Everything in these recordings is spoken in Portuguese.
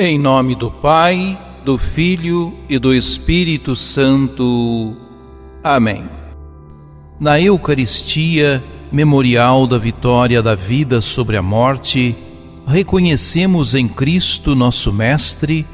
Em nome do Pai, do Filho e do Espírito Santo. Amém. Na Eucaristia, memorial da vitória da vida sobre a morte, reconhecemos em Cristo nosso Mestre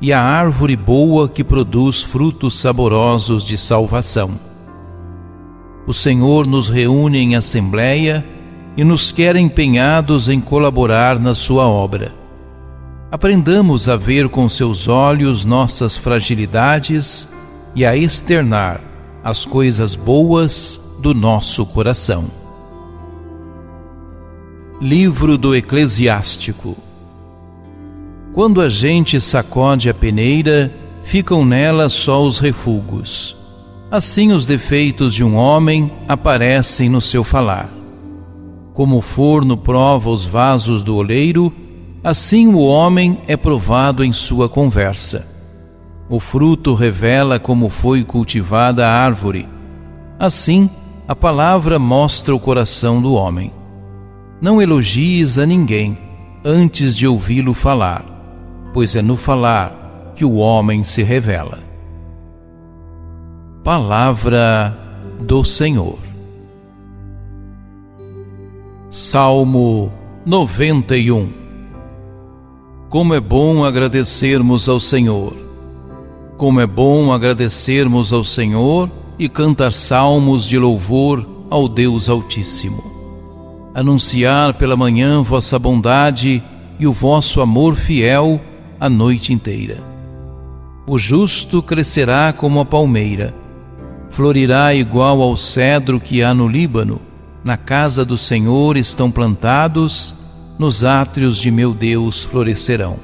e a árvore boa que produz frutos saborosos de salvação. O Senhor nos reúne em assembleia e nos quer empenhados em colaborar na sua obra. Aprendamos a ver com seus olhos nossas fragilidades e a externar as coisas boas do nosso coração. Livro do Eclesiástico Quando a gente sacode a peneira, ficam nela só os refugos. Assim os defeitos de um homem aparecem no seu falar. Como o forno prova os vasos do oleiro, assim o homem é provado em sua conversa. O fruto revela como foi cultivada a árvore. Assim, a palavra mostra o coração do homem. Não elogies a ninguém antes de ouvi-lo falar, pois é no falar que o homem se revela. Palavra do Senhor. Salmo 91 Como é bom agradecermos ao Senhor. Como é bom agradecermos ao Senhor e cantar salmos de louvor ao Deus Altíssimo. Anunciar pela manhã vossa bondade e o vosso amor fiel a noite inteira. O justo crescerá como a palmeira, florirá igual ao cedro que há no Líbano na casa do Senhor estão plantados, nos átrios de meu Deus florescerão.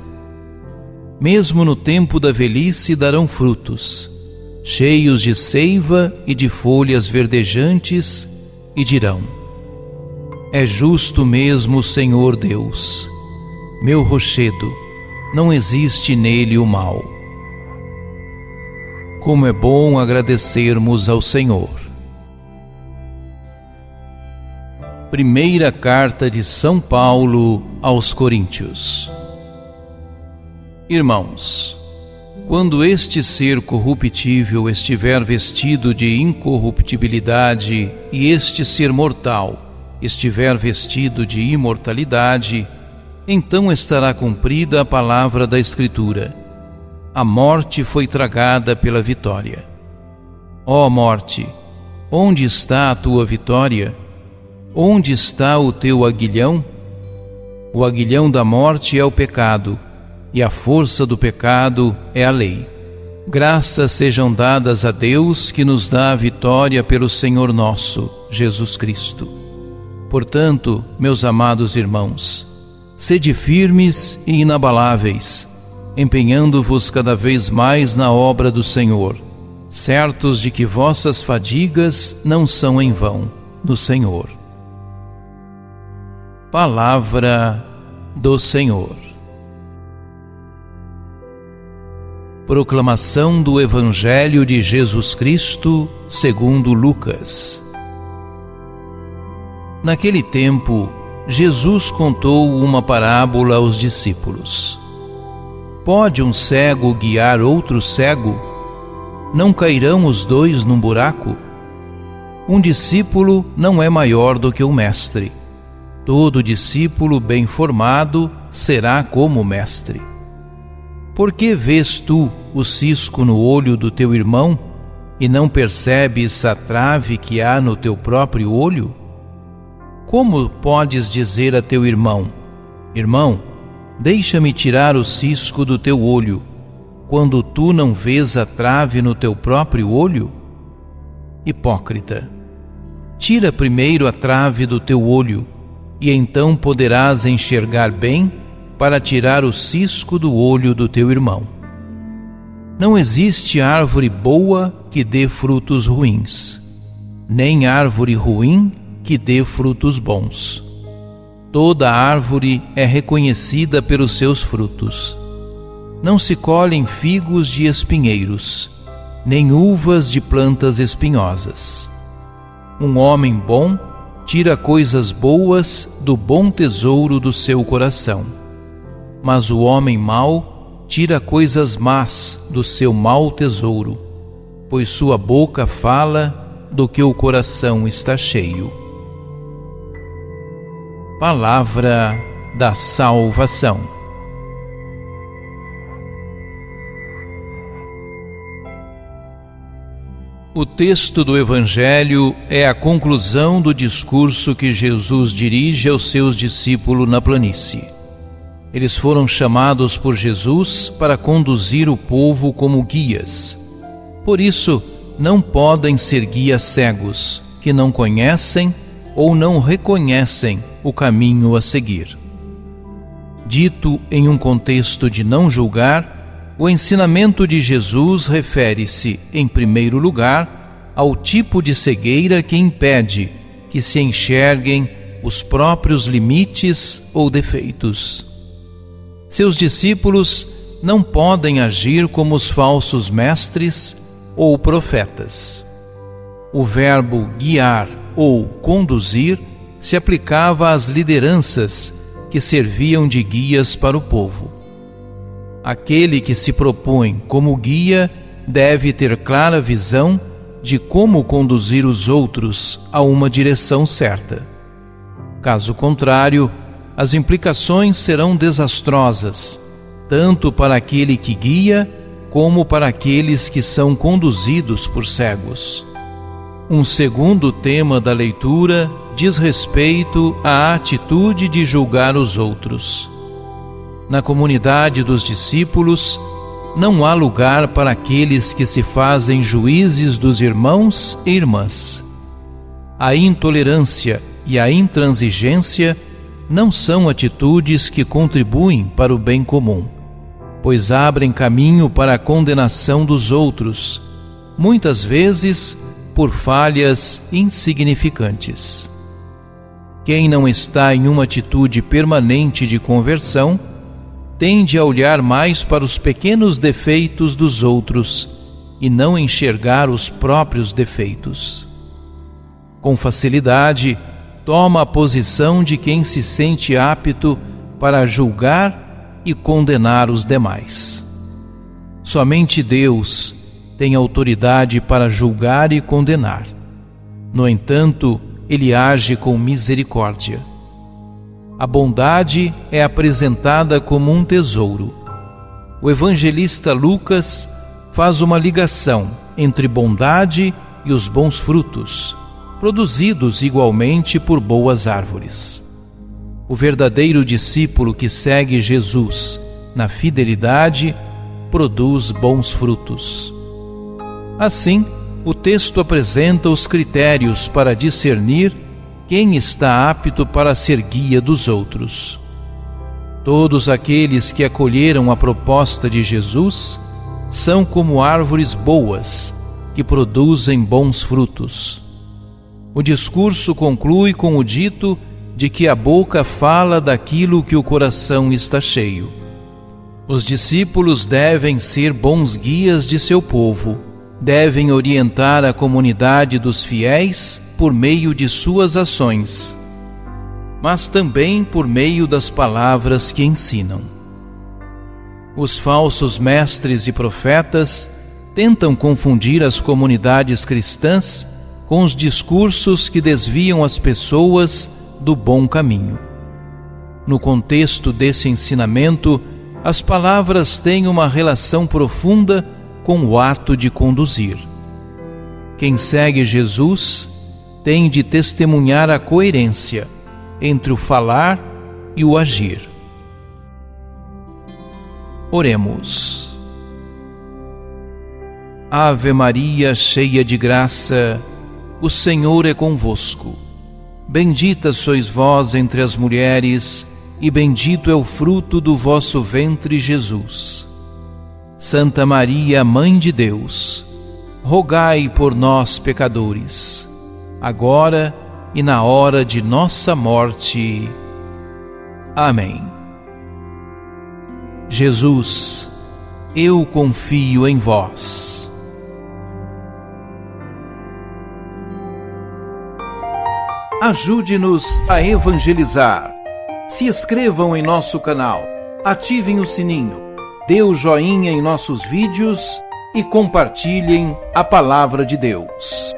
Mesmo no tempo da velhice darão frutos, cheios de seiva e de folhas verdejantes, e dirão: É justo mesmo Senhor Deus, meu rochedo, não existe nele o mal. Como é bom agradecermos ao Senhor. Primeira carta de São Paulo aos Coríntios. Irmãos, quando este ser corruptível estiver vestido de incorruptibilidade e este ser mortal estiver vestido de imortalidade, então estará cumprida a palavra da Escritura. A morte foi tragada pela vitória. Ó morte, onde está a tua vitória? Onde está o teu aguilhão? O aguilhão da morte é o pecado, e a força do pecado é a lei. Graças sejam dadas a Deus que nos dá a vitória pelo Senhor nosso, Jesus Cristo. Portanto, meus amados irmãos, sede firmes e inabaláveis, empenhando-vos cada vez mais na obra do Senhor, certos de que vossas fadigas não são em vão no Senhor. Palavra do Senhor. Proclamação do Evangelho de Jesus Cristo, segundo Lucas. Naquele tempo, Jesus contou uma parábola aos discípulos. Pode um cego guiar outro cego? Não cairão os dois num buraco? Um discípulo não é maior do que o mestre Todo discípulo bem formado será como mestre. Por que vês tu o cisco no olho do teu irmão e não percebes a trave que há no teu próprio olho? Como podes dizer a teu irmão: Irmão, deixa-me tirar o cisco do teu olho, quando tu não vês a trave no teu próprio olho? Hipócrita, tira primeiro a trave do teu olho e então poderás enxergar bem para tirar o cisco do olho do teu irmão. Não existe árvore boa que dê frutos ruins, nem árvore ruim que dê frutos bons. Toda árvore é reconhecida pelos seus frutos. Não se colhem figos de espinheiros, nem uvas de plantas espinhosas. Um homem bom tira coisas boas do bom tesouro do seu coração. Mas o homem mau tira coisas más do seu mau tesouro, pois sua boca fala do que o coração está cheio. Palavra da Salvação. O texto do Evangelho é a conclusão do discurso que Jesus dirige aos seus discípulos na planície. Eles foram chamados por Jesus para conduzir o povo como guias. Por isso, não podem ser guias cegos, que não conhecem ou não reconhecem o caminho a seguir. Dito em um contexto de não julgar, o ensinamento de Jesus refere-se, em primeiro lugar, ao tipo de cegueira que impede que se enxerguem os próprios limites ou defeitos. Seus discípulos não podem agir como os falsos mestres ou profetas. O verbo guiar ou conduzir se aplicava às lideranças que serviam de guias para o povo. Aquele que se propõe como guia deve ter clara visão de como conduzir os outros a uma direção certa. Caso contrário, as implicações serão desastrosas, tanto para aquele que guia como para aqueles que são conduzidos por cegos. Um segundo tema da leitura diz respeito à atitude de julgar os outros. Na comunidade dos discípulos, não há lugar para aqueles que se fazem juízes dos irmãos e irmãs. A intolerância e a intransigência não são atitudes que contribuem para o bem comum, pois abrem caminho para a condenação dos outros, muitas vezes por falhas insignificantes. Quem não está em uma atitude permanente de conversão tende a olhar mais para os pequenos defeitos dos outros e não enxergar os próprios defeitos. Com facilidade, toma a posição de quem se sente apto para julgar e condenar os demais. Somente Deus tem autoridade para julgar e condenar. No entanto, ele age com misericórdia. A bondade é apresentada como um tesouro. O evangelista Lucas faz uma ligação entre bondade e os bons frutos produzidos igualmente por boas árvores. O verdadeiro discípulo que segue Jesus na fidelidade produz bons frutos. Assim, o texto apresenta os critérios para discernir quem está apto para ser guia dos outros. Todos aqueles que acolheram a proposta de Jesus são como árvores boas que produzem bons frutos. O discurso conclui com o dito de que a boca fala daquilo que o coração está cheio. Os discípulos devem ser bons guias de seu povo, devem orientar a comunidade dos fiéis por meio de suas ações, mas também por meio das palavras que ensinam. Os falsos mestres e profetas tentam confundir as comunidades cristãs com os discursos que desviam as pessoas do bom caminho. No contexto desse ensinamento, as palavras têm uma relação profunda com o ato de conduzir. Quem segue Jesus tem de testemunhar a coerência entre o falar e o agir. Oremos. Ave Maria, cheia de graça, o Senhor é convosco. Bendita sois vós entre as mulheres, e bendito é o fruto do vosso ventre, Jesus. Santa Maria, Mãe de Deus, rogai por nós, pecadores, agora e na hora de nossa morte. Amém. Jesus, eu confio em vós. Ajude-nos a evangelizar. Se inscrevam em nosso canal, ativem o sininho dê o joinha em nossos vídeos e compartilhem a palavra de Deus.